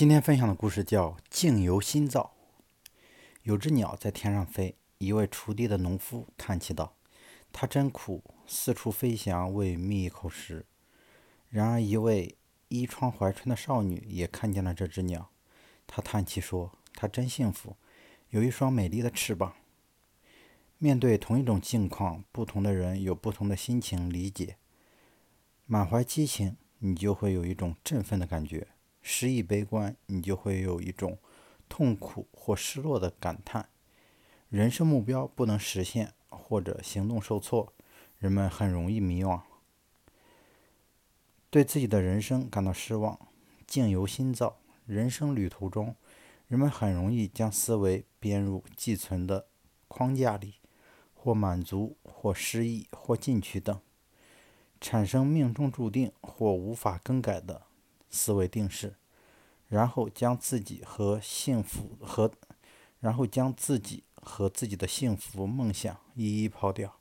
今天分享的故事叫《境由心造》。有只鸟在天上飞，一位锄地的农夫叹气道：“它真苦，四处飞翔为觅一口食。”然而，一位衣窗怀春的少女也看见了这只鸟，她叹气说：“它真幸福，有一双美丽的翅膀。”面对同一种境况，不同的人有不同的心情理解。满怀激情，你就会有一种振奋的感觉；失意悲观，你就会有一种痛苦或失落的感叹。人生目标不能实现，或者行动受挫，人们很容易迷惘，对自己的人生感到失望。境由心造，人生旅途中，人们很容易将思维编入既存的框架里，或满足，或失意，或进取等。产生命中注定或无法更改的思维定式，然后将自己和幸福和，然后将自己和自己的幸福梦想一一抛掉。